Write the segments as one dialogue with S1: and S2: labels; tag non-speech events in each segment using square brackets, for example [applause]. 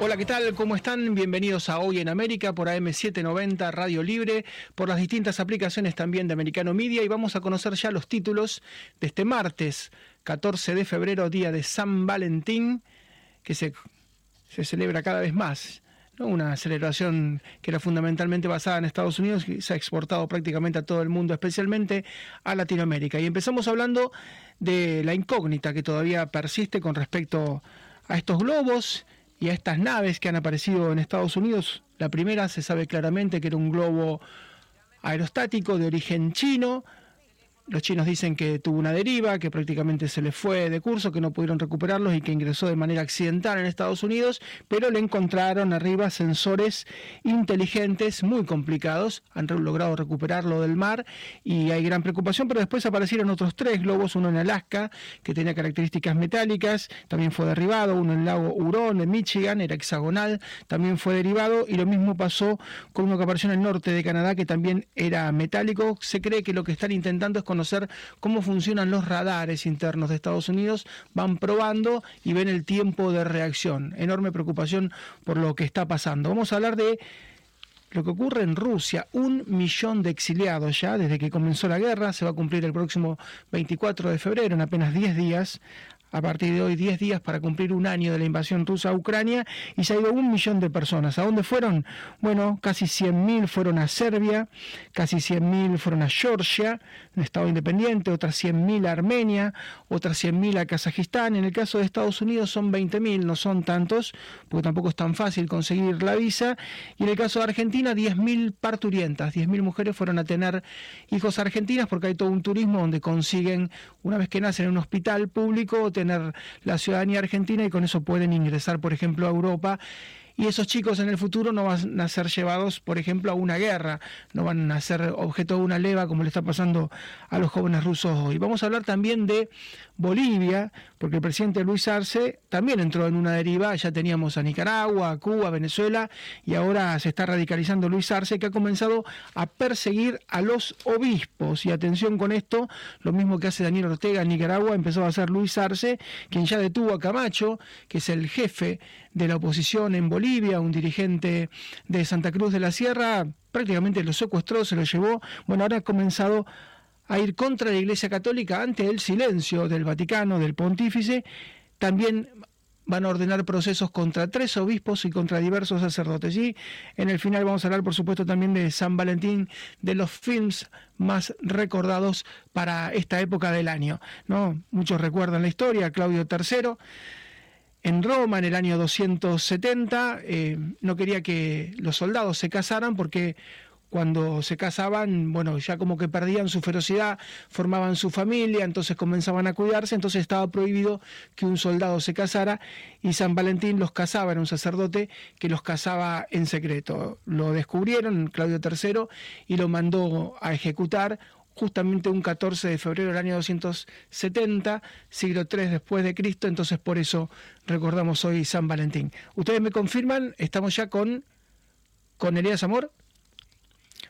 S1: Hola, ¿qué tal? ¿Cómo están? Bienvenidos a Hoy en América por AM790 Radio Libre, por las distintas aplicaciones también de Americano Media y vamos a conocer ya los títulos de este martes 14 de febrero, día de San Valentín, que se, se celebra cada vez más. Una celebración que era fundamentalmente basada en Estados Unidos y se ha exportado prácticamente a todo el mundo, especialmente a Latinoamérica. Y empezamos hablando de la incógnita que todavía persiste con respecto a estos globos y a estas naves que han aparecido en Estados Unidos. La primera se sabe claramente que era un globo aerostático de origen chino. Los chinos dicen que tuvo una deriva, que prácticamente se le fue de curso, que no pudieron recuperarlos y que ingresó de manera accidental en Estados Unidos, pero le encontraron arriba sensores inteligentes muy complicados, han logrado recuperarlo del mar y hay gran preocupación, pero después aparecieron otros tres globos, uno en Alaska, que tenía características metálicas, también fue derribado, uno en el lago Huron, en Michigan, era hexagonal, también fue derivado y lo mismo pasó con uno que apareció en el norte de Canadá, que también era metálico. Se cree que lo que están intentando es conocer cómo funcionan los radares internos de Estados Unidos, van probando y ven el tiempo de reacción. Enorme preocupación por lo que está pasando. Vamos a hablar de lo que ocurre en Rusia, un millón de exiliados ya desde que comenzó la guerra, se va a cumplir el próximo 24 de febrero, en apenas 10 días, a partir de hoy 10 días para cumplir un año de la invasión rusa a Ucrania y se ha ido un millón de personas. ¿A dónde fueron? Bueno, casi 100.000 fueron a Serbia, casi 100.000 fueron a Georgia, un estado independiente, otras 100.000 a Armenia, otras 100.000 a Kazajistán. En el caso de Estados Unidos son 20.000, no son tantos, porque tampoco es tan fácil conseguir la visa. Y en el caso de Argentina, 10.000 parturientas, 10.000 mujeres fueron a tener hijos argentinas porque hay todo un turismo donde consiguen, una vez que nacen en un hospital público, tener la ciudadanía argentina y con eso pueden ingresar, por ejemplo, a Europa y esos chicos en el futuro no van a ser llevados, por ejemplo, a una guerra, no van a ser objeto de una leva como le está pasando a los jóvenes rusos hoy. Vamos a hablar también de Bolivia, porque el presidente Luis Arce también entró en una deriva, ya teníamos a Nicaragua, a Cuba, a Venezuela, y ahora se está radicalizando Luis Arce, que ha comenzado a perseguir a los obispos. Y atención con esto, lo mismo que hace Daniel Ortega en Nicaragua, empezó a hacer Luis Arce, quien ya detuvo a Camacho, que es el jefe de la oposición en Bolivia, un dirigente de Santa Cruz de la Sierra, prácticamente lo secuestró, se lo llevó. Bueno, ahora ha comenzado a ir contra la Iglesia Católica ante el silencio del Vaticano, del pontífice. También van a ordenar procesos contra tres obispos y contra diversos sacerdotes. Y en el final vamos a hablar, por supuesto, también de San Valentín, de los films más recordados para esta época del año. ¿no? Muchos recuerdan la historia, Claudio III en Roma en el año 270 eh, no quería que los soldados se casaran porque cuando se casaban, bueno, ya como que perdían su ferocidad, formaban su familia, entonces comenzaban a cuidarse, entonces estaba prohibido que un soldado se casara y San Valentín los casaba, era un sacerdote que los casaba en secreto. Lo descubrieron Claudio III y lo mandó a ejecutar justamente un 14 de febrero del año 270, siglo III después de Cristo, entonces por eso recordamos hoy San Valentín. Ustedes me confirman, estamos ya con, con Elías Amor.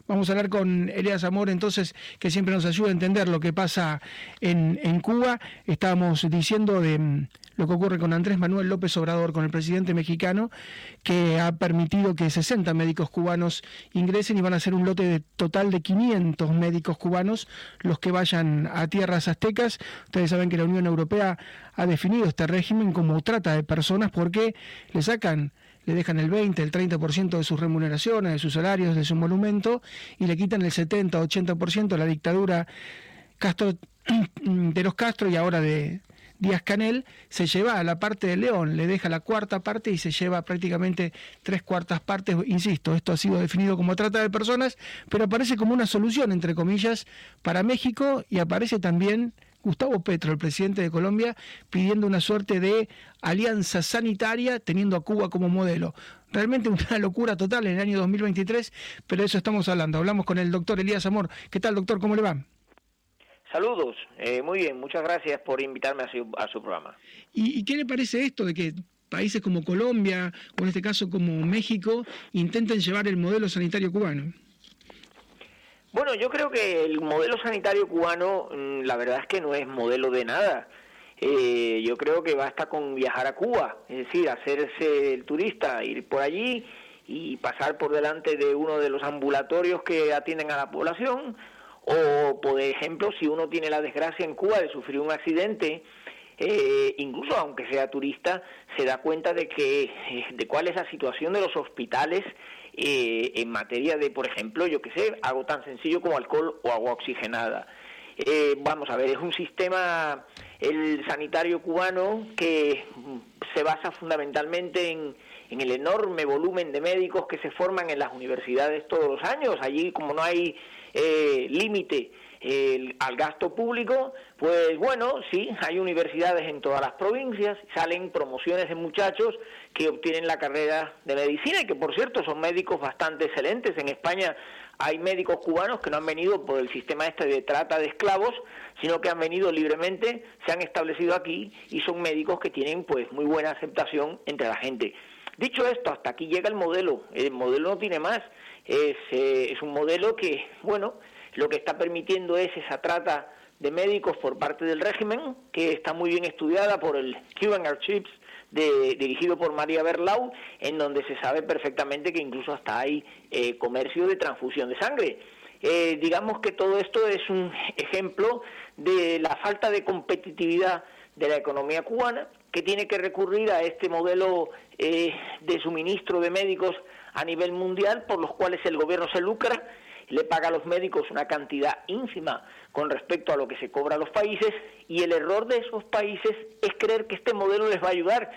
S1: Vamos a hablar con Elías Amor, entonces, que siempre nos ayuda a entender lo que pasa en, en Cuba. Estábamos diciendo de mm, lo que ocurre con Andrés Manuel López Obrador, con el presidente mexicano, que ha permitido que 60 médicos cubanos ingresen y van a ser un lote de total de 500 médicos cubanos los que vayan a tierras aztecas. Ustedes saben que la Unión Europea ha definido este régimen como trata de personas porque le sacan le dejan el 20, el 30% de sus remuneraciones, de sus salarios, de su monumento, y le quitan el 70, 80% de la dictadura Castro, [clears throat] de los Castro y ahora de Díaz Canel, se lleva a la parte de León, le deja la cuarta parte y se lleva prácticamente tres cuartas partes. Insisto, esto ha sido definido como trata de personas, pero aparece como una solución, entre comillas, para México y aparece también Gustavo Petro, el presidente de Colombia, pidiendo una suerte de alianza sanitaria teniendo a Cuba como modelo. Realmente una [laughs] locura total en el año 2023, pero de eso estamos hablando. Hablamos con el doctor Elías Amor. ¿Qué tal, doctor? ¿Cómo le va?
S2: Saludos, eh, muy bien, muchas gracias por invitarme a su, a su programa.
S1: ¿Y, ¿Y, qué le parece esto de que países como Colombia o en este caso como México intenten llevar el modelo sanitario cubano?
S2: Bueno, yo creo que el modelo sanitario cubano, mm, la verdad es que no es modelo de nada. Eh, yo creo que basta con viajar a Cuba, es decir, hacerse el turista, ir por allí y pasar por delante de uno de los ambulatorios que atienden a la población, o por ejemplo, si uno tiene la desgracia en Cuba de sufrir un accidente, eh, incluso aunque sea turista, se da cuenta de que eh, de cuál es la situación de los hospitales eh, en materia de, por ejemplo, yo que sé, algo tan sencillo como alcohol o agua oxigenada. Eh, vamos a ver, es un sistema, el sanitario cubano, que se basa fundamentalmente en, el enorme volumen de médicos que se forman en las universidades todos los años. Allí, como no hay eh, límite al gasto público, pues bueno, sí, hay universidades en todas las provincias, salen promociones de muchachos que obtienen la carrera de medicina y que por cierto son médicos bastante excelentes. En España hay médicos cubanos que no han venido por el sistema este de trata de esclavos, sino que han venido libremente, se han establecido aquí y son médicos que tienen pues muy buena aceptación entre la gente. Dicho esto, hasta aquí llega el modelo. El modelo no tiene más. Es, eh, es un modelo que, bueno, lo que está permitiendo es esa trata de médicos por parte del régimen, que está muy bien estudiada por el Cuban Archives, de, dirigido por María Berlau, en donde se sabe perfectamente que incluso hasta hay eh, comercio de transfusión de sangre. Eh, digamos que todo esto es un ejemplo de la falta de competitividad de la economía cubana, que tiene que recurrir a este modelo eh, de suministro de médicos a nivel mundial, por los cuales el gobierno se lucra le paga a los médicos una cantidad ínfima con respecto a lo que se cobra a los países y el error de esos países es creer que este modelo les va a ayudar.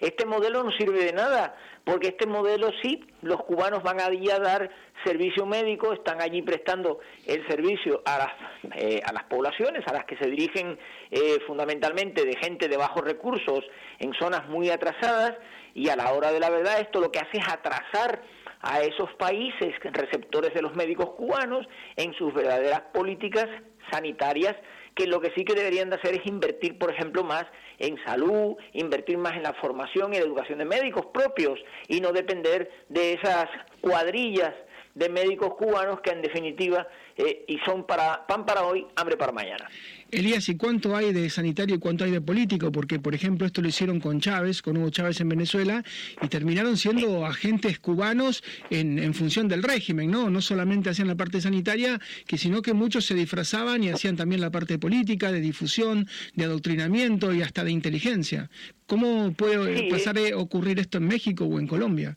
S2: Este modelo no sirve de nada, porque este modelo sí, los cubanos van allí a dar servicio médico, están allí prestando el servicio a las, eh, a las poblaciones, a las que se dirigen eh, fundamentalmente de gente de bajos recursos en zonas muy atrasadas, y a la hora de la verdad esto lo que hace es atrasar a esos países receptores de los médicos cubanos en sus verdaderas políticas sanitarias que lo que sí que deberían de hacer es invertir, por ejemplo, más en salud, invertir más en la formación y educación de médicos propios y no depender de esas cuadrillas de médicos cubanos que en definitiva eh, y son para pan para hoy, hambre para mañana.
S1: Elías, ¿y cuánto hay de sanitario y cuánto hay de político? Porque, por ejemplo, esto lo hicieron con Chávez, con Hugo Chávez en Venezuela, y terminaron siendo agentes cubanos en, en función del régimen, ¿no? No solamente hacían la parte sanitaria, que sino que muchos se disfrazaban y hacían también la parte política, de difusión, de adoctrinamiento y hasta de inteligencia. ¿Cómo puede pasar a ocurrir esto en México o en Colombia?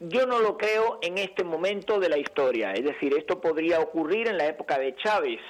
S2: Yo no lo creo en este momento de la historia, es decir, esto podría ocurrir en la época de Chávez.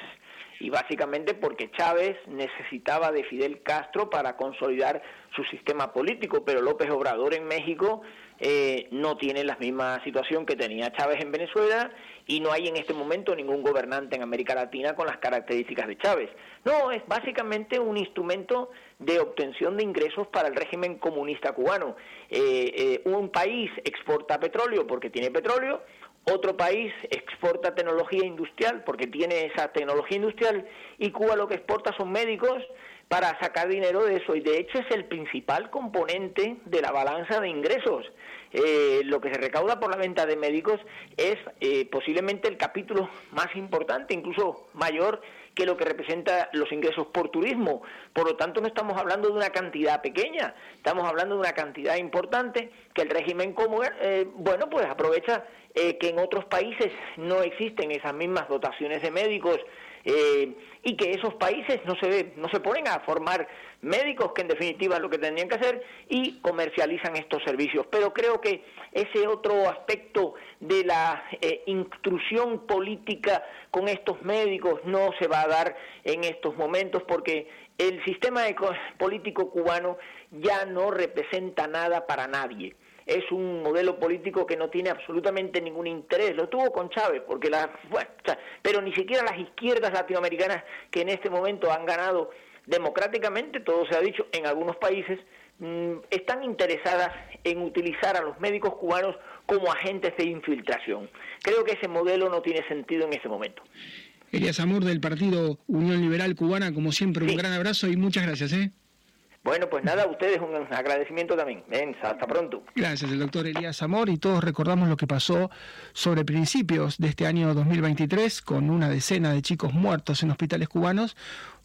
S2: Y básicamente porque Chávez necesitaba de Fidel Castro para consolidar su sistema político, pero López Obrador en México eh, no tiene la misma situación que tenía Chávez en Venezuela y no hay en este momento ningún gobernante en América Latina con las características de Chávez. No, es básicamente un instrumento de obtención de ingresos para el régimen comunista cubano. Eh, eh, un país exporta petróleo porque tiene petróleo, otro país exporta tecnología industrial porque tiene esa tecnología industrial y Cuba lo que exporta son médicos para sacar dinero de eso y de hecho es el principal componente de la balanza de ingresos. Eh, lo que se recauda por la venta de médicos es eh, posiblemente el capítulo más importante, incluso mayor que lo que representa los ingresos por turismo. Por lo tanto, no estamos hablando de una cantidad pequeña, estamos hablando de una cantidad importante que el régimen común, eh, bueno, pues aprovecha que en otros países no existen esas mismas dotaciones de médicos eh, y que esos países no se, no se ponen a formar médicos, que en definitiva es lo que tendrían que hacer, y comercializan estos servicios. Pero creo que ese otro aspecto de la eh, intrusión política con estos médicos no se va a dar en estos momentos porque el sistema político cubano ya no representa nada para nadie. Es un modelo político que no tiene absolutamente ningún interés. Lo tuvo con Chávez, porque la, bueno, pero ni siquiera las izquierdas latinoamericanas que en este momento han ganado democráticamente, todo se ha dicho, en algunos países, mm, están interesadas en utilizar a los médicos cubanos como agentes de infiltración. Creo que ese modelo no tiene sentido en este momento.
S1: Elías Amor del Partido Unión Liberal Cubana, como siempre, un gran abrazo y muchas gracias. ¿eh?
S2: Bueno, pues nada, ustedes un agradecimiento también. Ven, hasta pronto.
S1: Gracias, el doctor Elías Amor. Y todos recordamos lo que pasó sobre principios de este año 2023 con una decena de chicos muertos en hospitales cubanos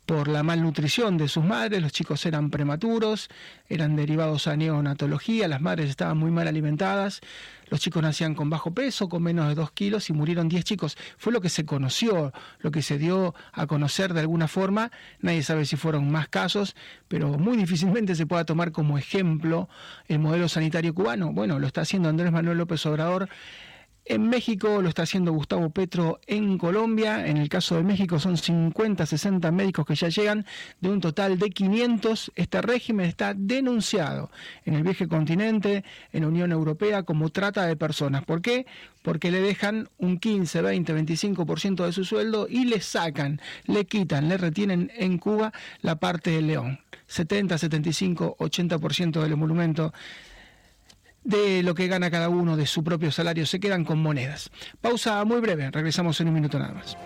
S1: por la malnutrición de sus madres, los chicos eran prematuros, eran derivados a neonatología, las madres estaban muy mal alimentadas, los chicos nacían con bajo peso, con menos de dos kilos y murieron 10 chicos. Fue lo que se conoció, lo que se dio a conocer de alguna forma. Nadie sabe si fueron más casos, pero muy difícilmente se pueda tomar como ejemplo el modelo sanitario cubano. Bueno, lo está haciendo Andrés Manuel López Obrador en México lo está haciendo Gustavo Petro en Colombia. En el caso de México son 50, 60 médicos que ya llegan de un total de 500. Este régimen está denunciado en el viejo continente, en la Unión Europea, como trata de personas. ¿Por qué? Porque le dejan un 15, 20, 25% de su sueldo y le sacan, le quitan, le retienen en Cuba la parte del león. 70, 75, 80% del monumento de lo que gana cada uno de su propio salario, se quedan con monedas. Pausa muy breve, regresamos en un minuto nada más.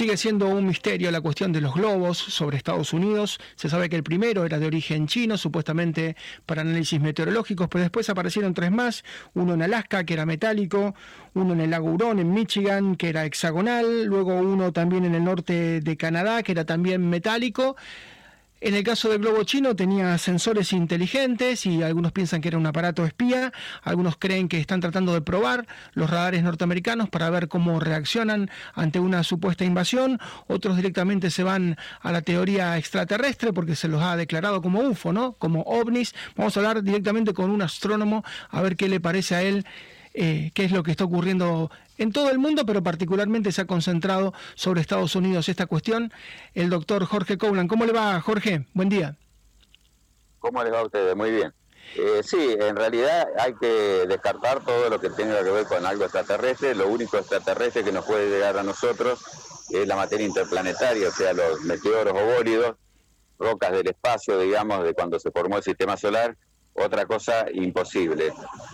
S1: Sigue siendo un misterio la cuestión de los globos sobre Estados Unidos. Se sabe que el primero era de origen chino, supuestamente para análisis meteorológicos, pero después aparecieron tres más. Uno en Alaska, que era metálico, uno en el lago en Michigan, que era hexagonal, luego uno también en el norte de Canadá, que era también metálico. En el caso del globo chino tenía sensores inteligentes y algunos piensan que era un aparato espía, algunos creen que están tratando de probar los radares norteamericanos para ver cómo reaccionan ante una supuesta invasión, otros directamente se van a la teoría extraterrestre porque se los ha declarado como UFO, ¿no? Como ovnis. Vamos a hablar directamente con un astrónomo a ver qué le parece a él eh, qué es lo que está ocurriendo en todo el mundo, pero particularmente se ha concentrado sobre Estados Unidos esta cuestión. El doctor Jorge Coulan. ¿Cómo le va, Jorge? Buen día.
S3: ¿Cómo les va a ustedes? Muy bien. Eh, sí, en realidad hay que descartar todo lo que tenga que ver con algo extraterrestre. Lo único extraterrestre que nos puede llegar a nosotros es la materia interplanetaria, o sea, los meteoros o bólidos, rocas del espacio, digamos, de cuando se formó el sistema solar, otra cosa imposible.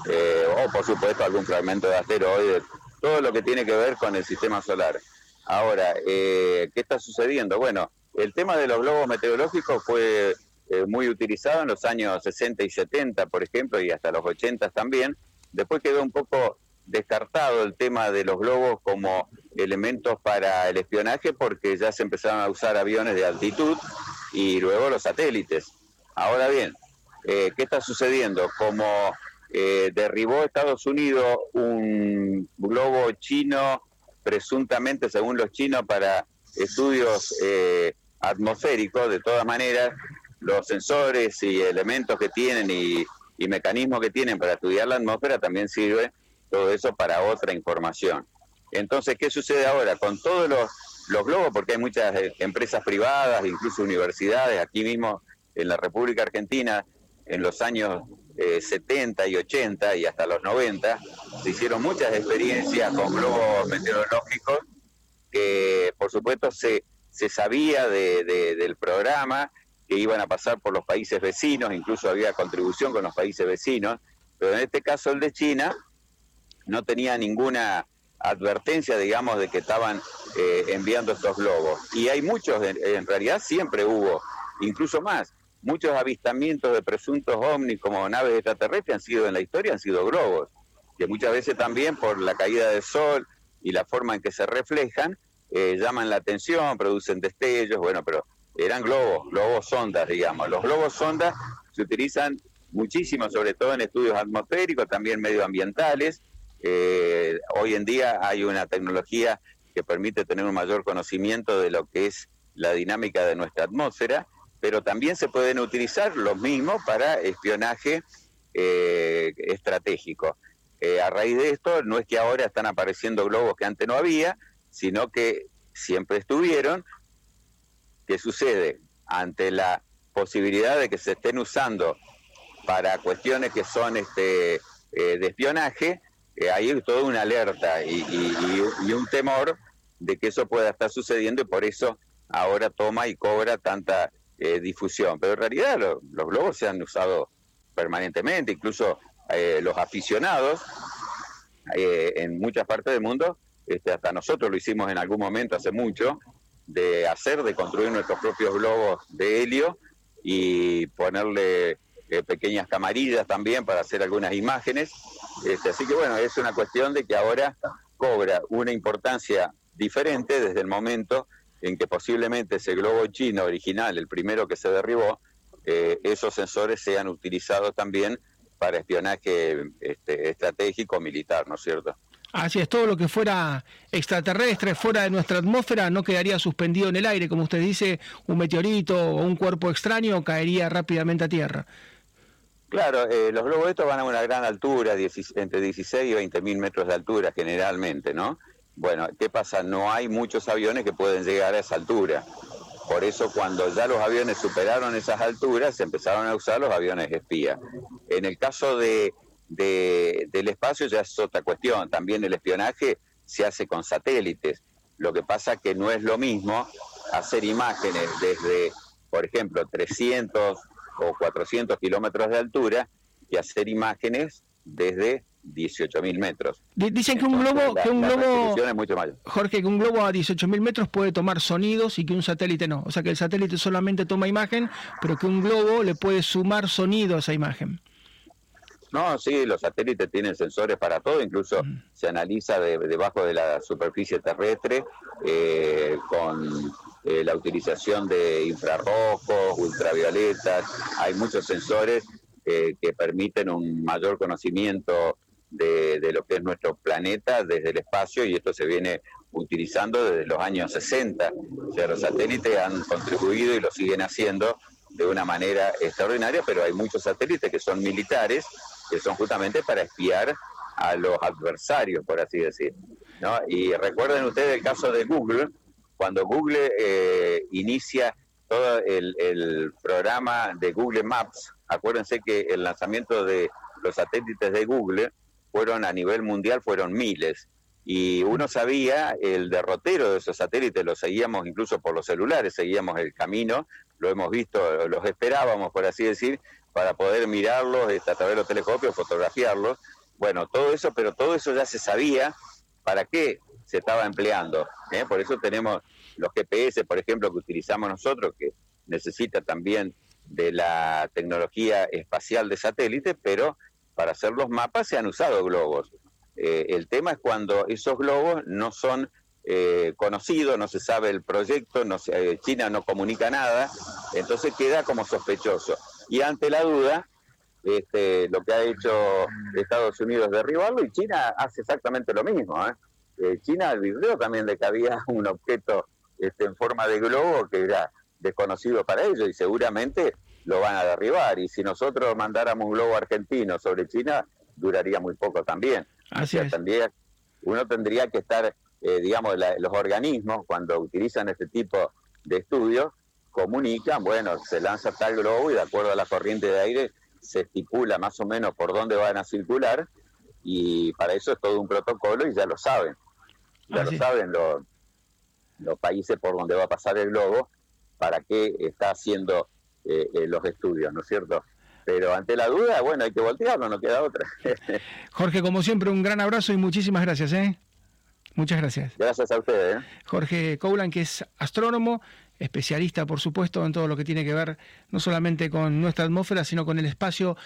S3: Eh, o por supuesto algún fragmento de asteroide, todo lo que tiene que ver con el sistema solar. Ahora, eh, ¿qué está sucediendo? Bueno, el tema de los globos meteorológicos fue eh, muy utilizado en los años 60 y 70, por ejemplo, y hasta los 80 también. Después quedó un poco descartado el tema de los globos como elementos para el espionaje porque ya se empezaron a usar aviones de altitud y luego los satélites. Ahora bien, eh, ¿qué está sucediendo? Como eh, derribó Estados Unidos un globo chino, presuntamente, según los chinos, para estudios eh, atmosféricos, de todas maneras, los sensores y elementos que tienen y, mecanismos que tienen para estudiar la atmósfera también sirve todo eso para otra información. Entonces, ¿qué sucede ahora? Con todos los, los globos, porque hay muchas empresas privadas, incluso universidades, aquí mismo en la República Argentina, en los años 70 eh, y 80 y hasta los 90, se hicieron muchas experiencias con globos meteorológicos que por supuesto se, se sabía de, del programa, que iban a pasar por los países vecinos, incluso había contribución con los países vecinos, pero en este caso el de China no tenía ninguna advertencia, digamos, de que estaban eh, enviando estos globos. Y hay muchos, en realidad siempre hubo, incluso más muchos avistamientos de presuntos ovnis como naves extraterrestres han sido en la historia, han sido globos, que muchas veces también por la caída del sol y la forma en que se reflejan, eh, llaman la atención, producen destellos, bueno, pero eran globos, globos sondas, digamos. Los globos sondas se utilizan muchísimo, sobre todo en estudios atmosféricos, también medioambientales. Eh, hoy en día hay una tecnología que permite tener un mayor conocimiento de lo que es la dinámica de nuestra atmósfera pero también se pueden utilizar los mismos para espionaje eh, estratégico. Eh, a raíz de esto, no es que ahora están apareciendo globos que antes no había, sino que siempre estuvieron. ¿Qué sucede? Ante la posibilidad de que se estén usando para cuestiones que son este, eh, de espionaje, hay toda una alerta y, un temor de que eso pueda estar sucediendo y por eso ahora toma y cobra tanta eh, difusión. Pero en realidad los globos se han usado permanentemente, incluso los aficionados en muchas partes del mundo, este, hasta nosotros lo hicimos en algún momento hace mucho, de hacer, de construir nuestros propios globos de helio y ponerle eh, pequeñas camarillas también para hacer algunas imágenes. Este, así que bueno, es una cuestión de que ahora cobra una importancia diferente desde el momento en que posiblemente ese globo chino original, el primero que se derribó, eh, esos sensores sean utilizados también para espionaje este, estratégico militar, ¿no es cierto?
S1: Así es, todo lo que fuera extraterrestre, fuera de nuestra atmósfera, no quedaría suspendido en el aire, como usted dice, un meteorito o un cuerpo extraño caería rápidamente a tierra.
S3: Claro, eh, los globos estos van a una gran altura, entre 16 y 20 mil metros de altura generalmente, ¿no? Bueno, ¿qué pasa? No hay muchos aviones que pueden llegar a esa altura. Por eso cuando ya los aviones superaron esas alturas, se empezaron a usar los aviones espía. En el caso de, del espacio ya es otra cuestión. También el espionaje se hace con satélites. Lo que pasa que no es lo mismo hacer imágenes desde, por ejemplo, 300 o 400 kilómetros de altura y hacer imágenes desde 18.000 metros.
S1: Dicen que un globo, que un globo, Jorge, que un globo a 18.000 metros puede tomar sonidos y que un satélite no. O sea que el satélite solamente toma imagen, pero que un globo le puede sumar sonido a esa imagen.
S3: No, sí, los satélites tienen sensores para todo, incluso se analiza debajo de la superficie terrestre eh, con eh, la utilización de infrarrojos, ultravioletas, hay muchos sensores eh, que permiten un mayor conocimiento de, lo que es nuestro planeta desde el espacio y esto se viene utilizando desde los años 60. O sea, los satélites han contribuido y lo siguen haciendo de una manera extraordinaria, pero hay muchos satélites que son militares, que son justamente para espiar a los adversarios, por así decir. ¿no? Y recuerden ustedes el caso de Google, cuando Google eh, inicia todo el, programa de Google Maps, acuérdense que el lanzamiento de los satélites de Google fueron a nivel mundial, fueron miles. Y uno sabía el derrotero de esos satélites, lo seguíamos incluso por los celulares, seguíamos el camino, lo hemos visto, los esperábamos, por así decir, para poder mirarlos este, a través de los telescopios, fotografiarlos. Bueno, todo eso, pero todo eso ya se sabía para qué se estaba empleando. ¿eh? Por eso tenemos los GPS, por ejemplo, que utilizamos nosotros, que necesita también de la tecnología espacial de satélite, pero para hacer los mapas se han usado globos. Eh, el tema es cuando esos globos no son eh, conocidos, no se sabe el proyecto, no China no comunica nada, entonces queda como sospechoso. Y ante la duda, este, lo que ha hecho Estados Unidos es derribarlo y China hace exactamente lo mismo. ¿eh? Eh, China advirtió también de que había [laughs] un objeto este, en forma de globo que era desconocido para ellos y seguramente lo van a derribar. Y si nosotros mandáramos un globo argentino sobre China, duraría muy poco también.
S1: Así
S3: También uno tendría que estar, eh, digamos, los organismos cuando utilizan este tipo de estudios, comunican, bueno, se lanza tal globo y de acuerdo a la corriente de aire se estipula más o menos por dónde van a circular y para eso es todo un protocolo y ya lo saben. Ya lo saben los, los países por donde va a pasar el globo, para qué está haciendo eh, eh, los estudios, ¿no es cierto? Pero ante la duda, bueno, hay que voltearlo, no queda otra. [laughs]
S1: Jorge, como siempre, un gran abrazo y muchísimas gracias, ¿eh? Muchas gracias.
S3: Gracias a ustedes. ¿eh?
S1: Jorge Coulan, que es astrónomo, especialista, por supuesto, en todo lo que tiene que ver no solamente con nuestra atmósfera, sino con el espacio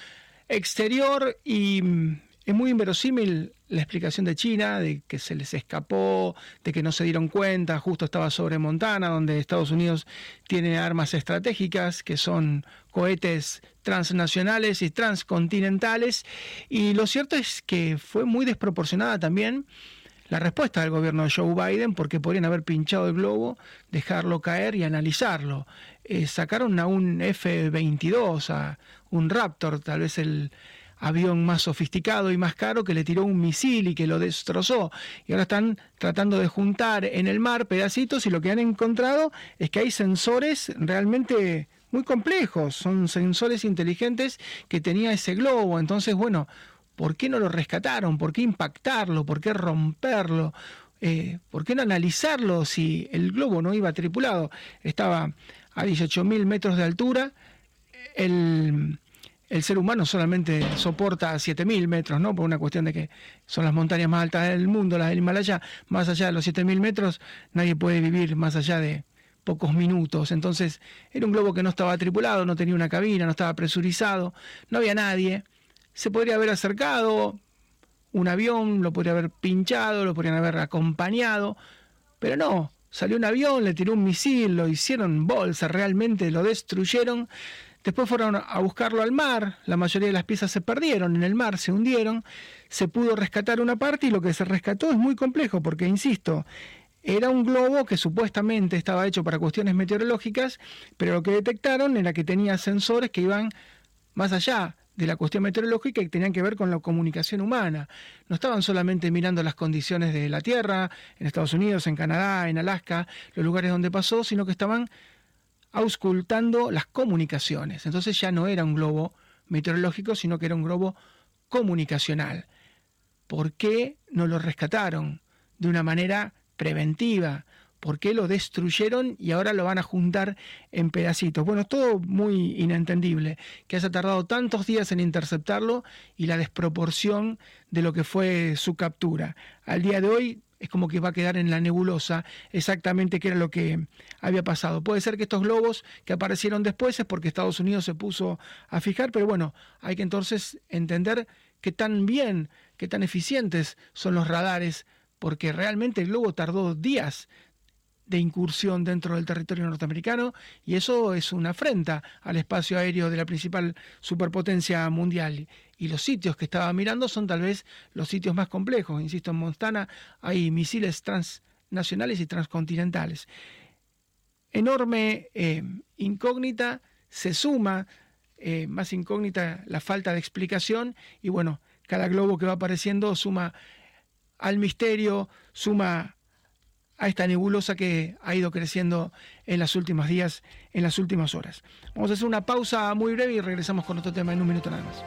S1: exterior y mm, es muy inverosímil la explicación de China, de que se les escapó, de que no se dieron cuenta, justo estaba sobre Montana, donde Estados Unidos tiene armas estratégicas, que son cohetes transnacionales y transcontinentales, y lo cierto es que fue muy desproporcionada también la respuesta del gobierno de Joe Biden, porque podrían haber pinchado el globo, dejarlo caer y analizarlo. Eh, sacaron a un F-22, a un Raptor, tal vez el avión más sofisticado y más caro que le tiró un misil y que lo destrozó. Y ahora están tratando de juntar en el mar pedacitos y lo que han encontrado es que hay sensores realmente muy complejos, son sensores inteligentes que tenía ese globo. Entonces, bueno, ¿por qué no lo rescataron? ¿Por qué impactarlo? ¿Por qué romperlo? Eh, ¿Por qué no analizarlo si el globo no iba tripulado? Estaba a 18.000 metros de altura. El, el ser humano solamente soporta 7.000 metros, ¿no? Por una cuestión de que son las montañas más altas del mundo, las del Himalaya, más allá de los 7.000 metros, nadie puede vivir más allá de pocos minutos. Entonces, era un globo que no estaba tripulado, no tenía una cabina, no estaba presurizado, no había nadie. Se podría haber acercado un avión, lo podría haber pinchado, lo podrían haber acompañado, pero no, salió un avión, le tiró un misil, lo hicieron bolsa, realmente lo destruyeron Después fueron a buscarlo al mar, la mayoría de las piezas se perdieron en el mar, se hundieron, se pudo rescatar una parte y lo que se rescató es muy complejo porque, insisto, era un globo que supuestamente estaba hecho para cuestiones meteorológicas, pero lo que detectaron era que tenía sensores que iban más allá de la cuestión meteorológica y que tenían que ver con la comunicación humana. No estaban solamente mirando las condiciones de la Tierra, en Estados Unidos, en Canadá, en Alaska, los lugares donde pasó, sino que estaban auscultando las comunicaciones. Entonces ya no era un globo meteorológico, sino que era un globo comunicacional. ¿Por qué no lo rescataron de una manera preventiva? ¿Por qué lo destruyeron y ahora lo van a juntar en pedacitos? Bueno, todo muy inentendible, que haya tardado tantos días en interceptarlo y la desproporción de lo que fue su captura. Al día de hoy es como que va a quedar en la nebulosa exactamente qué era lo que había pasado. Puede ser que estos globos que aparecieron después es porque Estados Unidos se puso a fijar, pero bueno, hay que entonces entender qué tan bien, qué tan eficientes son los radares, porque realmente el globo tardó días de incursión dentro del territorio norteamericano y eso es una afrenta al espacio aéreo de la principal superpotencia mundial. Y los sitios que estaba mirando son tal vez los sitios más complejos. Insisto, en Montana hay misiles transnacionales y transcontinentales. Enorme eh, incógnita, se suma eh, más incógnita la falta de explicación y bueno, cada globo que va apareciendo suma al misterio, suma a esta nebulosa que ha ido creciendo en los últimos días, en las últimas horas. Vamos a hacer una pausa muy breve y regresamos con otro tema en un minuto nada más.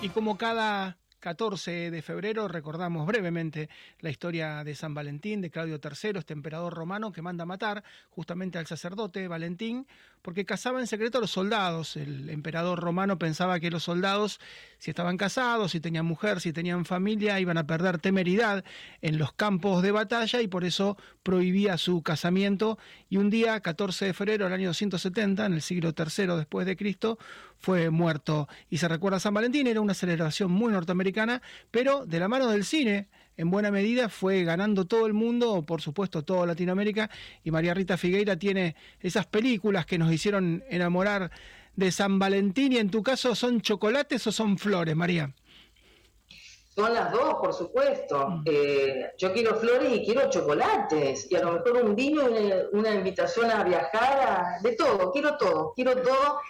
S1: Y como cada 14 de febrero recordamos brevemente la historia de San Valentín, de Claudio III, este emperador romano que manda a matar justamente al sacerdote Valentín, porque cazaba en secreto a los soldados. El emperador romano pensaba que los soldados, si estaban casados, si tenían mujer, si tenían familia, iban a perder temeridad en los campos de batalla y por eso prohibía su casamiento. Y un día, 14 de febrero del año 270, en el siglo III después de Cristo, fue muerto. Y se recuerda a San Valentín, era una celebración muy norteamericana, pero de la mano del cine, en buena medida fue ganando todo el mundo, por supuesto toda Latinoamérica, y María Rita Figueira tiene esas películas que nos hicieron enamorar de San Valentín, y en tu caso, ¿son chocolates o son flores, María?
S4: Son las dos, por supuesto. Mm. Eh, yo quiero flores y quiero chocolates, y a lo mejor un vino, una, una invitación a viajar, de todo, quiero todo, quiero todo.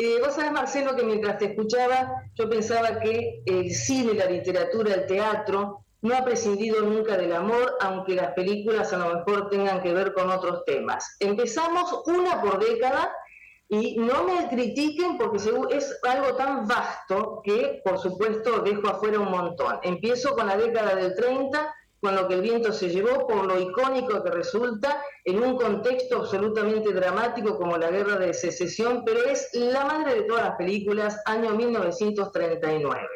S4: Eh, vos sabés, Marcelo, que mientras te escuchaba, yo pensaba que el cine, la literatura, el teatro, no ha prescindido nunca del amor, aunque las películas a lo mejor tengan que ver con otros temas. Empezamos una por década y no me critiquen porque es algo tan vasto que, por supuesto, dejo afuera un montón. Empiezo con la década del 30 con lo que el viento se llevó, por lo icónico que resulta en un contexto absolutamente dramático como la guerra de secesión, pero es la madre de todas las películas, año 1939.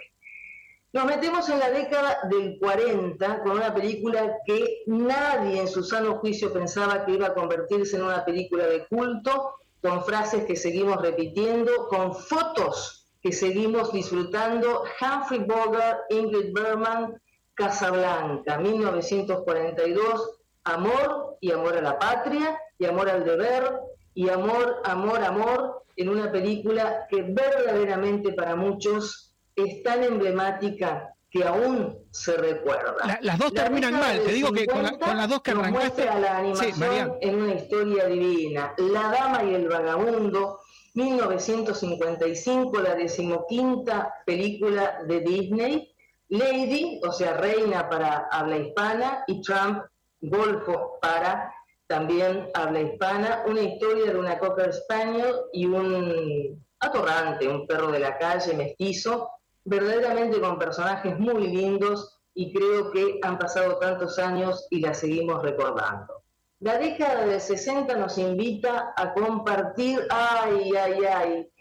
S4: Nos metemos en la década del 40 con una película que nadie en su sano juicio pensaba que iba a convertirse en una película de culto, con frases que seguimos repitiendo, con fotos que seguimos disfrutando. Humphrey Bogart, Ingrid Bergman, Casablanca, 1942, amor y amor a la patria y amor al deber y amor, amor, amor en una película que verdaderamente para muchos es tan emblemática que aún se recuerda.
S1: las dos terminan mal, te digo que con, las dos que arrancaste...
S4: Muestra la animación en una historia divina. La Dama y el Vagabundo, 1955, la decimoquinta película de Disney, Lady, o sea, reina para habla hispana, y Trump, golfo para también habla hispana, una historia de una Cocker Spaniel y un atorrante, un perro de la calle mestizo, verdaderamente con personajes muy lindos y creo que han pasado tantos años y la seguimos recordando. La década del 60 nos invita a compartir, ay, ay, ay,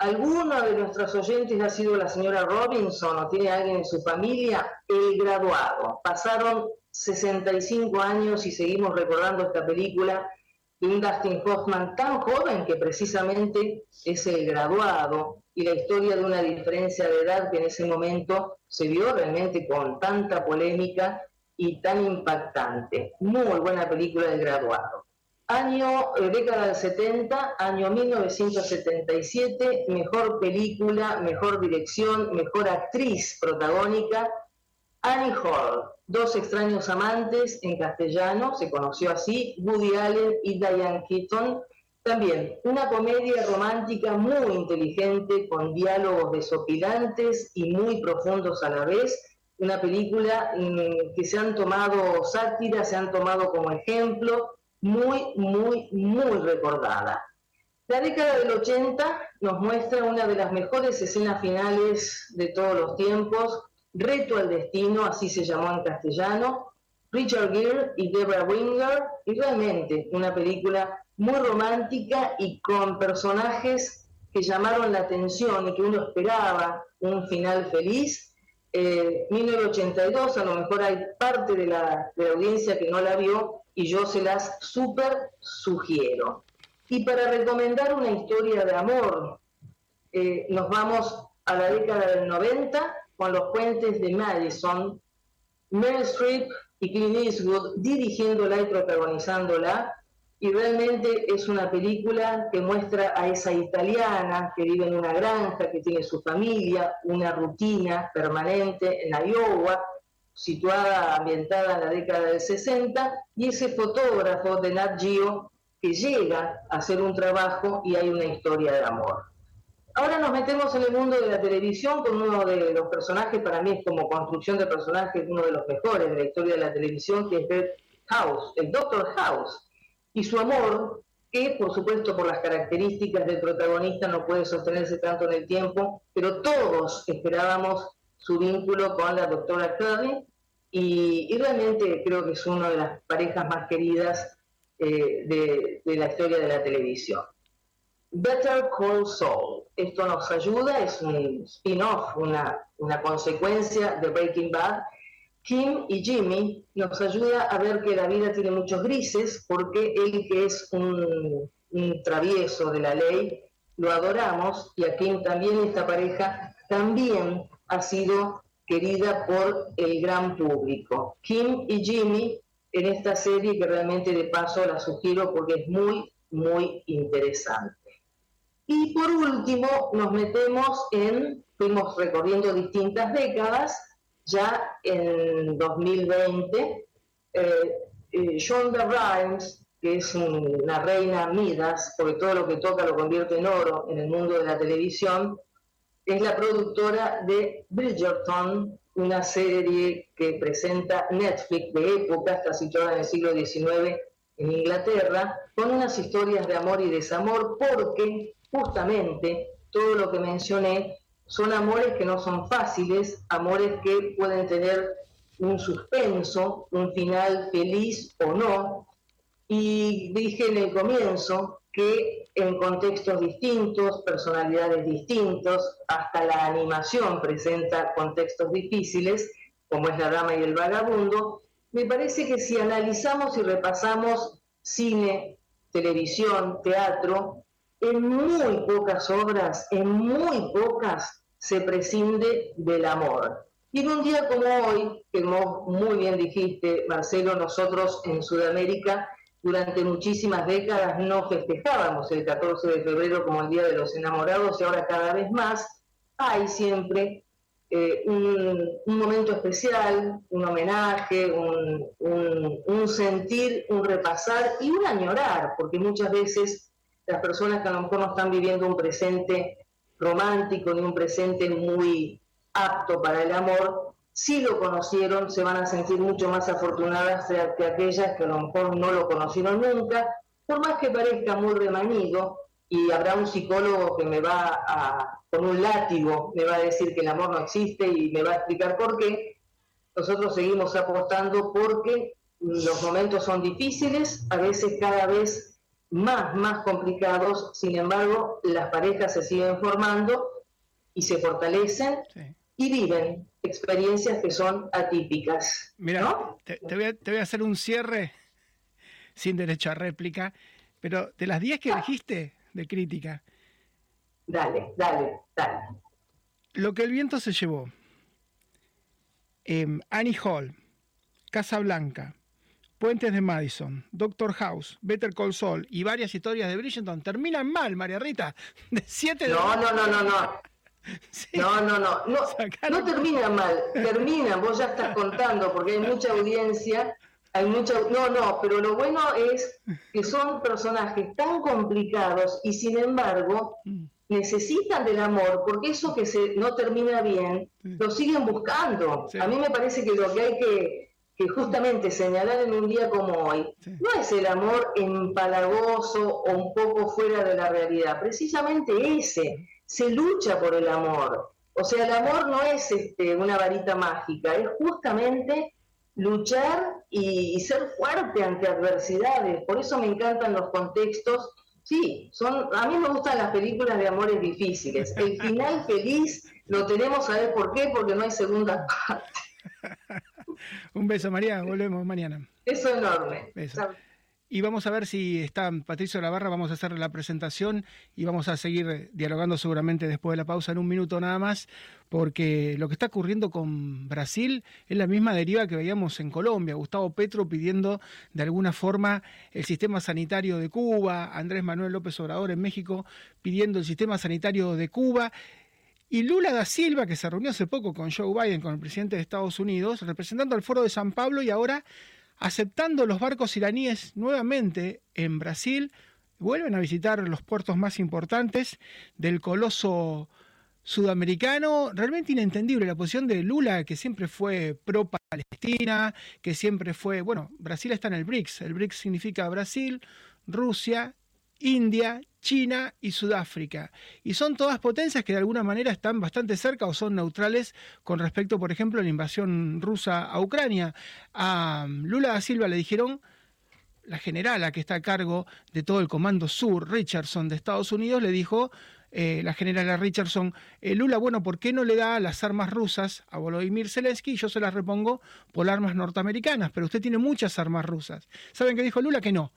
S4: ¿alguno de nuestros oyentes ha sido la señora Robinson o tiene alguien en su familia? El graduado. Pasaron 65 años y seguimos recordando esta película de un Dustin Hoffman tan joven que precisamente es el graduado y la historia de una diferencia de edad que en ese momento se vio realmente con tanta polémica y tan impactante. Muy buena película del graduado. Año, eh, década del 70, año 1977, mejor película, mejor dirección, mejor actriz protagónica, Annie Hall, Dos extraños amantes en castellano, se conoció así, Woody Allen y Diane Keaton. También una comedia romántica muy inteligente, con diálogos desopilantes y muy profundos a la vez. Una película mm, que se han tomado sátira, se han tomado como ejemplo, muy, muy, muy recordada. La década del 80 nos muestra una de las mejores escenas finales de todos los tiempos, Reto al Destino, así se llamó en castellano, Richard Gere y Deborah Winger, y realmente una película muy romántica y con personajes que llamaron la atención y que uno esperaba un final feliz. Eh, 1982, a lo mejor hay parte de la, de la audiencia que no la vio y yo se las súper sugiero. Y para recomendar una historia de amor, eh, nos vamos a la década del 90 con los puentes de Madison, Meryl Streep y Clint Eastwood dirigiéndola y protagonizándola. Y realmente es una película que muestra a esa italiana que vive en una granja, que tiene su familia, una rutina permanente en Iowa, situada, ambientada en la década del 60, y ese fotógrafo de Nat Geo que llega a hacer un trabajo y hay una historia de amor. Ahora nos metemos en el mundo de la televisión con uno de los personajes, para mí es como construcción de personajes, uno de los mejores de la historia de la televisión, que es Beth House, el Doctor House, y su amor, que por supuesto por las características del protagonista no puede sostenerse tanto en el tiempo, pero todos esperábamos su vínculo con la doctora Curry, y, realmente creo que es una de las parejas más queridas eh, de la historia de la televisión. Better Call Saul. Esto nos ayuda, es un spin-off, una, una consecuencia de Breaking Bad. Kim y Jimmy nos ayuda a ver que la vida tiene muchos grises, porque él que es un, un travieso de la ley, lo adoramos, y a Kim también esta pareja también ha sido querida por el gran público. Kim y Jimmy en esta serie que realmente de paso la sugiero porque es muy, muy interesante. Y por último, nos metemos en, fuimos recorriendo distintas décadas, ya en 2020, eh, eh, Shonda Rhimes, que es una reina Midas, porque todo lo que toca lo convierte en oro en el mundo de la televisión, es la productora de Bridgerton, una serie que presenta Netflix de época, está situada en el siglo XIX en Inglaterra, con unas historias de amor y desamor, porque justamente todo lo que mencioné son amores que no son fáciles, amores que pueden tener un suspenso, un final feliz o no. Y dije en el comienzo que en contextos distintos, personalidades distintos, hasta la animación presenta contextos difíciles, como es La Dama y el Vagabundo, me parece que si analizamos y repasamos cine, televisión, teatro, en muy pocas obras, en muy pocas, se prescinde del amor. Y en un día como hoy, que muy bien dijiste, Marcelo, nosotros en Sudamérica durante muchísimas décadas no festejábamos el 14 de febrero como el Día de los Enamorados y ahora cada vez más hay siempre eh, un, momento especial, un homenaje, un, sentir, un repasar y un añorar, porque muchas veces las personas que a lo mejor no están viviendo un presente romántico ni un presente muy apto para el amor, si lo conocieron, se van a sentir mucho más afortunadas que aquellas que a lo mejor no lo conocieron nunca, por más que parezca muy remanido, y habrá un psicólogo que me va a, con un látigo, me va a decir que el amor no existe y me va a explicar por qué. Nosotros seguimos apostando porque los momentos son difíciles, a veces cada vez más, más complicados, sin embargo, las parejas se siguen formando y se fortalecen y viven experiencias que son atípicas.
S1: Mira, te, voy a, te, voy a, hacer un cierre sin derecho a réplica, pero de las 10 que dijiste, de crítica.
S4: Dale, dale, dale.
S1: Lo que el viento se llevó. Em, Annie Hall, Casa Blanca, Puentes de Madison, Doctor House, Better Call Saul y varias historias de Bridgerton terminan mal, María Rita. [laughs] De siete
S4: no, no, no, no, no. [laughs] No, no, no, no, no termina mal, termina, vos ya estás contando, porque hay mucha audiencia hay mucho, no, no, pero lo bueno es que son personajes tan complicados y sin embargo mm. necesitan del amor, porque eso que se, no termina bien, lo siguen buscando. A mí me parece que lo que hay que, que, justamente señalar en un día como hoy, no es el amor empalagoso o un poco fuera de la realidad, precisamente ese, se lucha por el amor. O sea, el amor no es este, una varita mágica, es justamente luchar y, ser fuerte ante adversidades. Por eso me encantan los contextos. Sí, son, a mí me gustan las películas de amores difíciles. El final [laughs] feliz lo tenemos, a ver por qué? Porque no hay segunda parte. [laughs]
S1: Un beso, María. Volvemos mañana.
S4: Eso enorme.
S1: Y vamos a ver si está Patricio Lavarra, vamos a hacer la presentación y vamos a seguir dialogando seguramente después de la pausa en un minuto nada más, porque lo que está ocurriendo con Brasil es la misma deriva que veíamos en Colombia. Gustavo Petro pidiendo de alguna forma el sistema sanitario de Cuba, Andrés Manuel López Obrador en México pidiendo el sistema sanitario de Cuba. Y Lula da Silva, que se reunió hace poco con Joe Biden, con el presidente de Estados Unidos, representando al Foro de San Pablo y ahora aceptando los barcos iraníes nuevamente en Brasil, vuelven a visitar los puertos más importantes del coloso sudamericano. Realmente inentendible la posición de Lula, que siempre fue pro-Palestina, que siempre fue, bueno, Brasil está en el BRICS. El BRICS significa Brasil, Rusia, India, China y Sudáfrica. Y son todas potencias que de alguna manera están bastante cerca o son neutrales con respecto, por ejemplo, a la invasión rusa a Ucrania. A Lula da Silva le dijeron, la generala que está a cargo de todo el Comando Sur, Richardson, de Estados Unidos, le dijo, eh, la generala Richardson, eh, Lula, bueno, ¿por qué no le da las armas rusas a Volodymyr Zelensky? Yo se las repongo por armas norteamericanas, pero usted tiene muchas armas rusas. ¿Saben qué dijo Lula? Que no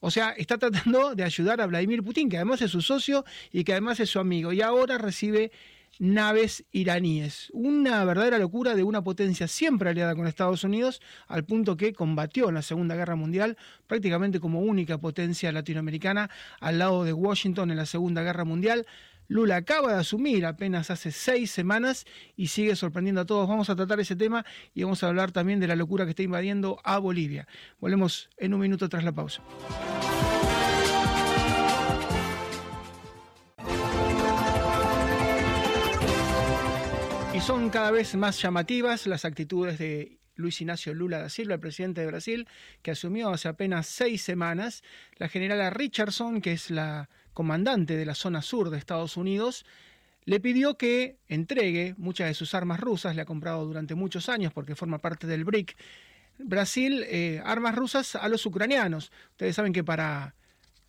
S1: o sea, está tratando de ayudar a Vladimir Putin, que además es su socio y que además es su amigo. Y ahora recibe naves iraníes. Una verdadera locura de una potencia siempre aliada con Estados Unidos, al punto que combatió en la Segunda Guerra Mundial prácticamente como única potencia latinoamericana al lado de Washington en la Segunda Guerra Mundial. Lula acaba de asumir apenas hace seis semanas y sigue sorprendiendo a todos. Vamos a tratar ese tema y vamos a hablar también de la locura que está invadiendo a Bolivia. Volvemos en un minuto tras la pausa. Y son cada vez más llamativas las actitudes de Luis Ignacio Lula da Silva, el presidente de Brasil, que asumió hace apenas seis semanas, la generala Richardson, que es la comandante de la zona sur de Estados Unidos, le pidió que entregue muchas de sus armas rusas, le ha comprado durante muchos años porque forma parte del BRIC, Brasil, eh, armas rusas a los ucranianos. Ustedes saben que para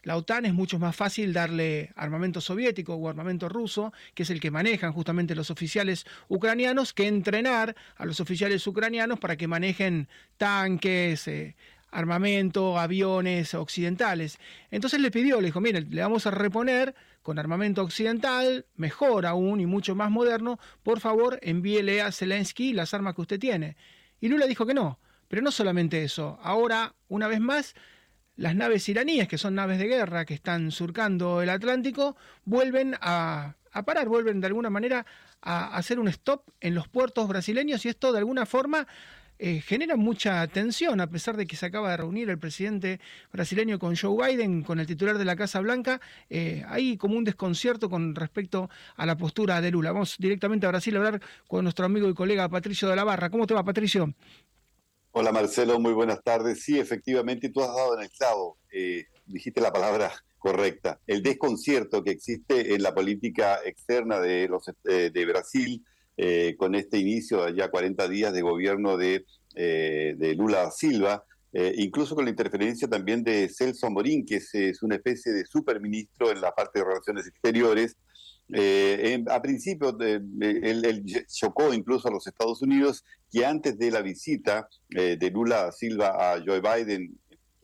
S1: la OTAN es mucho más fácil darle armamento soviético o armamento ruso, que es el que manejan justamente los oficiales ucranianos, que entrenar a los oficiales ucranianos para que manejen tanques, eh, armamento, aviones occidentales. Entonces le pidió, le dijo, mire, le vamos a reponer con armamento occidental, mejor aún y mucho más moderno, por favor envíele a Zelensky las armas que usted tiene. Y Lula dijo que no, pero no solamente eso, ahora, una vez más, las naves iraníes, que son naves de guerra que están surcando el Atlántico, vuelven a a parar, vuelven de alguna manera a hacer un stop en los puertos brasileños y esto de alguna forma eh, genera mucha tensión, a pesar de que se acaba de reunir el presidente brasileño con Joe Biden, con el titular de la Casa Blanca, eh, hay como un desconcierto con respecto a la postura de Lula. Vamos directamente a Brasil a hablar con nuestro amigo y colega Patricio de la Barra. ¿Cómo te va, Patricio?
S5: Hola Marcelo, muy buenas tardes. Sí, efectivamente, tú has dado en el clavo, eh, dijiste la palabra correcta, el desconcierto que existe en la política externa de, los, de Brasil eh, con este inicio ya 40 días de gobierno de, eh, de Lula Silva, eh, incluso con la interferencia también de Celso Morín, que es, una especie de superministro en la parte de relaciones exteriores. a principio, él, chocó incluso a los Estados Unidos que antes de la visita de Lula Silva a Joe Biden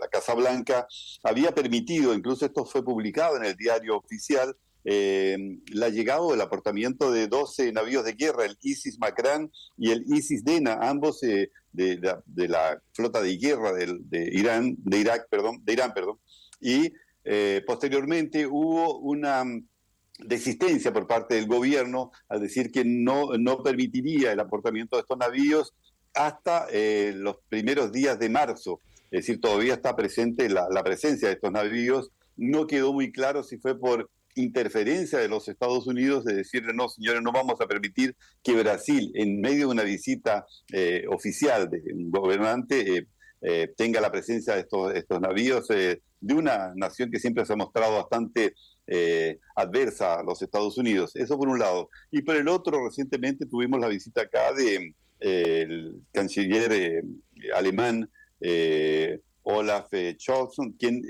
S5: la Casa Blanca, había permitido, incluso esto fue publicado en el diario oficial, eh, la llegada o el aportamiento de 12 navíos de guerra, el Isis Macrán y el Isis Dena, ambos eh, de, la flota de guerra de, Irán, de Irak, perdón, de Irán, perdón. Y eh, posteriormente hubo una desistencia por parte del gobierno al decir que no, no permitiría el aportamiento de estos navíos hasta eh, los primeros días de marzo. Es decir, todavía está presente la, la presencia de estos navíos. No quedó muy claro si fue por interferencia de los Estados Unidos de decirle, no, señores, no vamos a permitir que Brasil, en medio de una visita eh, oficial de un gobernante, eh, eh, tenga la presencia de estos, estos navíos de una nación que siempre se ha mostrado bastante adversa a los Estados Unidos. Eso por un lado. Y por el otro, recientemente tuvimos la visita acá del de, canciller alemán Olaf Scholz, quien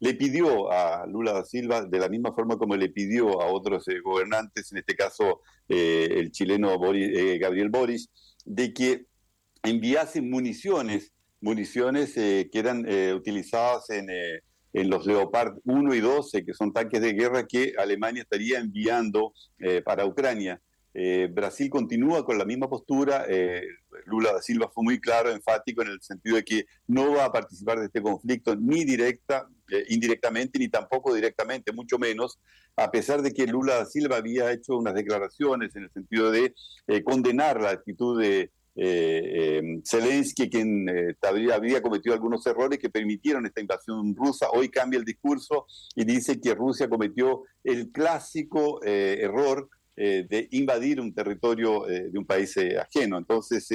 S5: le pidió a Lula da Silva, de la misma forma como le pidió a otros eh, gobernantes, en este caso eh, el chileno eh, Gabriel Boris, de que enviasen municiones, municiones que eran utilizadas en, en, los Leopard 1 y 12, que son tanques de guerra que Alemania estaría enviando para Ucrania. Eh, Brasil continúa con la misma postura. Eh, Lula da Silva fue muy claro, enfático en el sentido de que no va a participar de este conflicto ni directa, eh, indirectamente, ni tampoco directamente, mucho menos, a pesar de que Lula da Silva había hecho unas declaraciones en el sentido de condenar la actitud de Zelensky, quien había cometido algunos errores que permitieron esta invasión rusa. Hoy cambia el discurso y dice que Rusia cometió el clásico error eh, de invadir un territorio eh, de un país eh, ajeno. Entonces,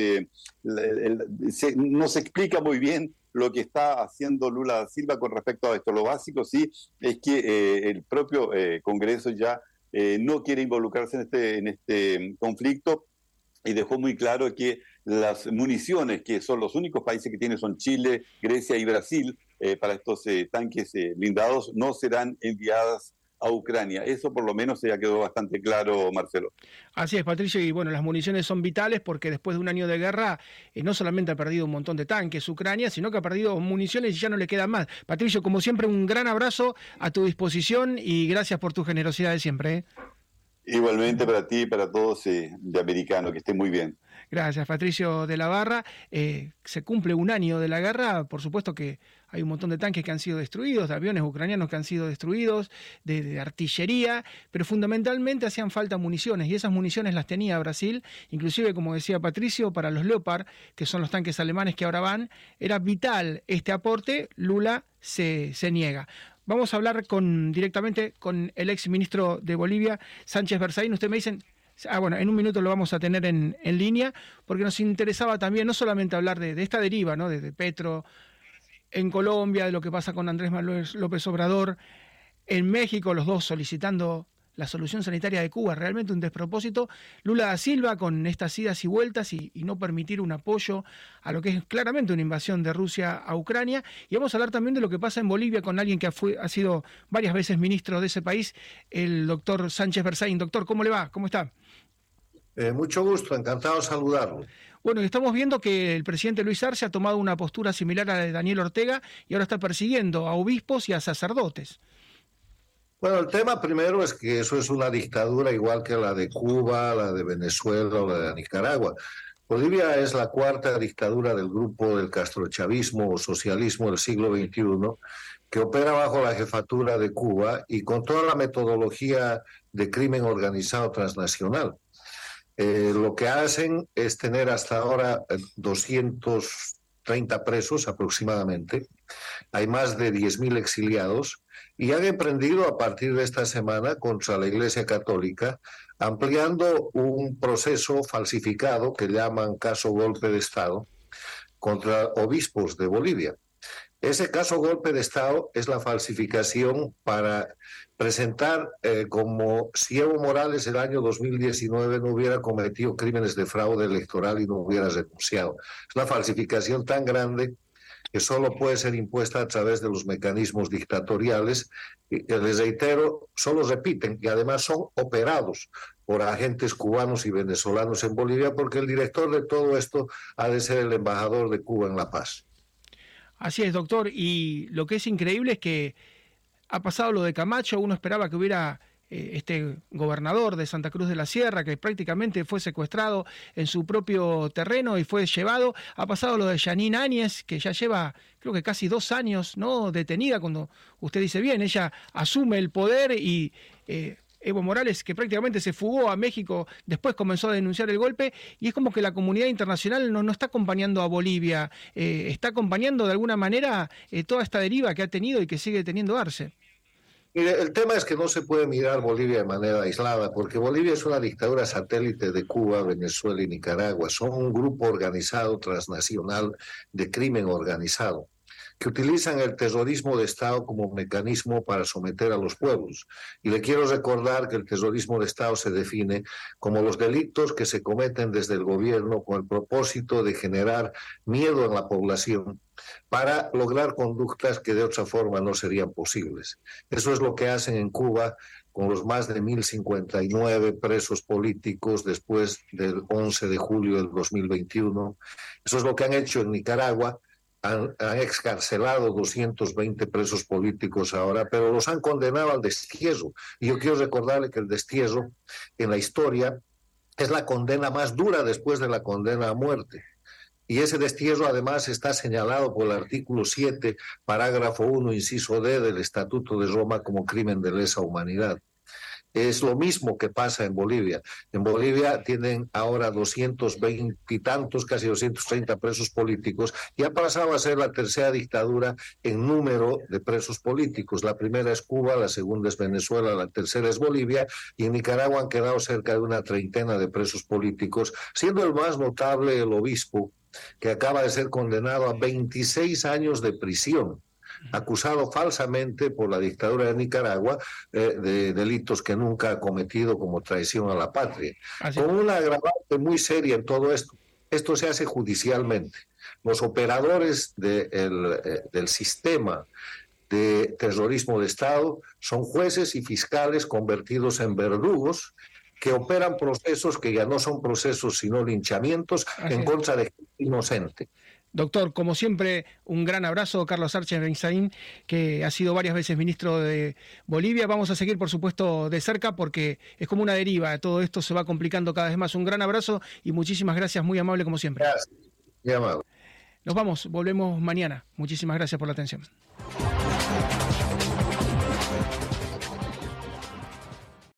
S5: no se explica muy bien lo que está haciendo Lula Silva con respecto a esto. Lo básico sí es que el propio Congreso ya no quiere involucrarse en este, en este conflicto y dejó muy claro que las municiones, que son los únicos países que tienen, son Chile, Grecia y Brasil, para estos tanques blindados, no serán enviadas a Ucrania. Eso por lo menos ya quedó bastante claro, Marcelo.
S1: Así es, Patricio, y bueno, las municiones son vitales porque después de un año de guerra eh, no solamente ha perdido un montón de tanques Ucrania, sino que ha perdido municiones y ya no le quedan más. Patricio, como siempre, un gran abrazo a tu disposición y gracias por tu generosidad de siempre. ¿eh?
S5: Igualmente para ti y para todos eh, de americano, que estén muy bien.
S1: Gracias, Patricio de la Barra. Eh, se cumple un año de la guerra, por supuesto que hay un montón de tanques que han sido destruidos, de aviones ucranianos que han sido destruidos, de, artillería, pero fundamentalmente hacían falta municiones y esas municiones las tenía Brasil, inclusive como decía Patricio, para los Leopard, que son los tanques alemanes que ahora van, era vital este aporte, Lula se, se niega. Vamos a hablar con, directamente con el ex ministro de Bolivia, Sánchez Berzaín. Usted me dicen, Ah, bueno, en un minuto lo vamos a tener en, en línea, porque nos interesaba también no solamente hablar de, esta deriva, ¿no? De, Petro en Colombia, de lo que pasa con Andrés Manuel López Obrador, en México, los dos solicitando la solución sanitaria de Cuba, realmente un despropósito. Lula da Silva con estas idas y vueltas y, no permitir un apoyo a lo que es claramente una invasión de Rusia a Ucrania. Y vamos a hablar también de lo que pasa en Bolivia con alguien que ha, sido varias veces ministro de ese país, el doctor Sánchez Berzaín. Doctor, ¿cómo le va? ¿Cómo está?
S6: Eh, mucho gusto, encantado de saludarlo.
S1: Bueno, estamos viendo que el presidente Luis Arce ha tomado una postura similar a la de Daniel Ortega y ahora está persiguiendo a obispos y a sacerdotes.
S6: Bueno, el tema primero es que eso es una dictadura igual que la de Cuba, la de Venezuela o la de Nicaragua. Bolivia es la cuarta dictadura del grupo del castrochavismo o socialismo del siglo XXI que opera bajo la jefatura de Cuba y con toda la metodología de crimen organizado transnacional. Eh, lo que hacen es tener hasta ahora 230 presos aproximadamente. Hay más de 10.000 exiliados y han emprendido a partir de esta semana contra la Iglesia Católica, ampliando un proceso falsificado que llaman caso golpe de Estado contra obispos de Bolivia. Ese caso golpe de Estado es la falsificación para presentar eh, como si Evo Morales el año 2019 no hubiera cometido crímenes de fraude electoral y no hubiera renunciado. Es una falsificación tan grande que solo puede ser impuesta a través de los mecanismos dictatoriales. Y, les reitero, solo repiten y además son operados por agentes cubanos y venezolanos en Bolivia, porque el director de todo esto ha de ser el embajador de Cuba en La Paz.
S1: Así es, doctor. Y lo que es increíble es que ha pasado lo de Camacho, uno esperaba que hubiera este gobernador de Santa Cruz de la Sierra, que prácticamente fue secuestrado en su propio terreno y fue llevado. Ha pasado lo de Janine Áñez, que ya lleva, creo que casi dos años, ¿no? Detenida, cuando usted dice bien, ella asume el poder y eh, Evo Morales, que prácticamente se fugó a México, después comenzó a denunciar el golpe, y es como que la comunidad internacional no, no está acompañando a Bolivia, eh, está acompañando de alguna manera eh, toda esta deriva que ha tenido y que sigue teniendo Arce.
S6: Mire, el tema es que no se puede mirar Bolivia de manera aislada, porque Bolivia es una dictadura satélite de Cuba, Venezuela y Nicaragua. Son un grupo organizado transnacional de crimen organizado que utilizan el terrorismo de Estado como mecanismo para someter a los pueblos. Y le quiero recordar que el terrorismo de Estado se define como los delitos que se cometen desde el gobierno con el propósito de generar miedo en la población para lograr conductas que de otra forma no serían posibles. Eso es lo que hacen en Cuba con los más de 1.059 presos políticos después del 11 de julio del 2021. Eso es lo que han hecho en Nicaragua han, excarcelado 220 presos políticos ahora, pero los han condenado al destierro. Y yo quiero recordarle que el destierro en la historia es la condena más dura después de la condena a muerte. Y ese destierro además está señalado por el artículo 7, parágrafo 1, inciso D del Estatuto de Roma como crimen de lesa humanidad. Es lo mismo que pasa en Bolivia. En Bolivia tienen ahora 220 y tantos, casi 230 presos políticos y ha pasado a ser la tercera dictadura en número de presos políticos. La primera es Cuba, la segunda es Venezuela, la tercera es Bolivia y en Nicaragua han quedado cerca de una treintena de presos políticos, siendo el más notable el obispo que acaba de ser condenado a 26 años de prisión acusado falsamente por la dictadura de Nicaragua eh, de delitos que nunca ha cometido como traición a la patria. Con una agravante muy seria en todo esto. Esto se hace judicialmente. Los operadores eh, del sistema de terrorismo de Estado son jueces y fiscales convertidos en verdugos que operan procesos que ya no son procesos sino linchamientos en contra de gente inocente.
S1: Doctor, como siempre, un gran abrazo, Carlos Archer que ha sido varias veces ministro de Bolivia. Vamos a seguir, por supuesto, de cerca porque es como una deriva. Todo esto se va complicando cada vez más. Un gran abrazo y muchísimas gracias, muy amable como siempre.
S6: Gracias. Muy amable.
S1: Nos vamos, volvemos mañana. Muchísimas gracias por la atención.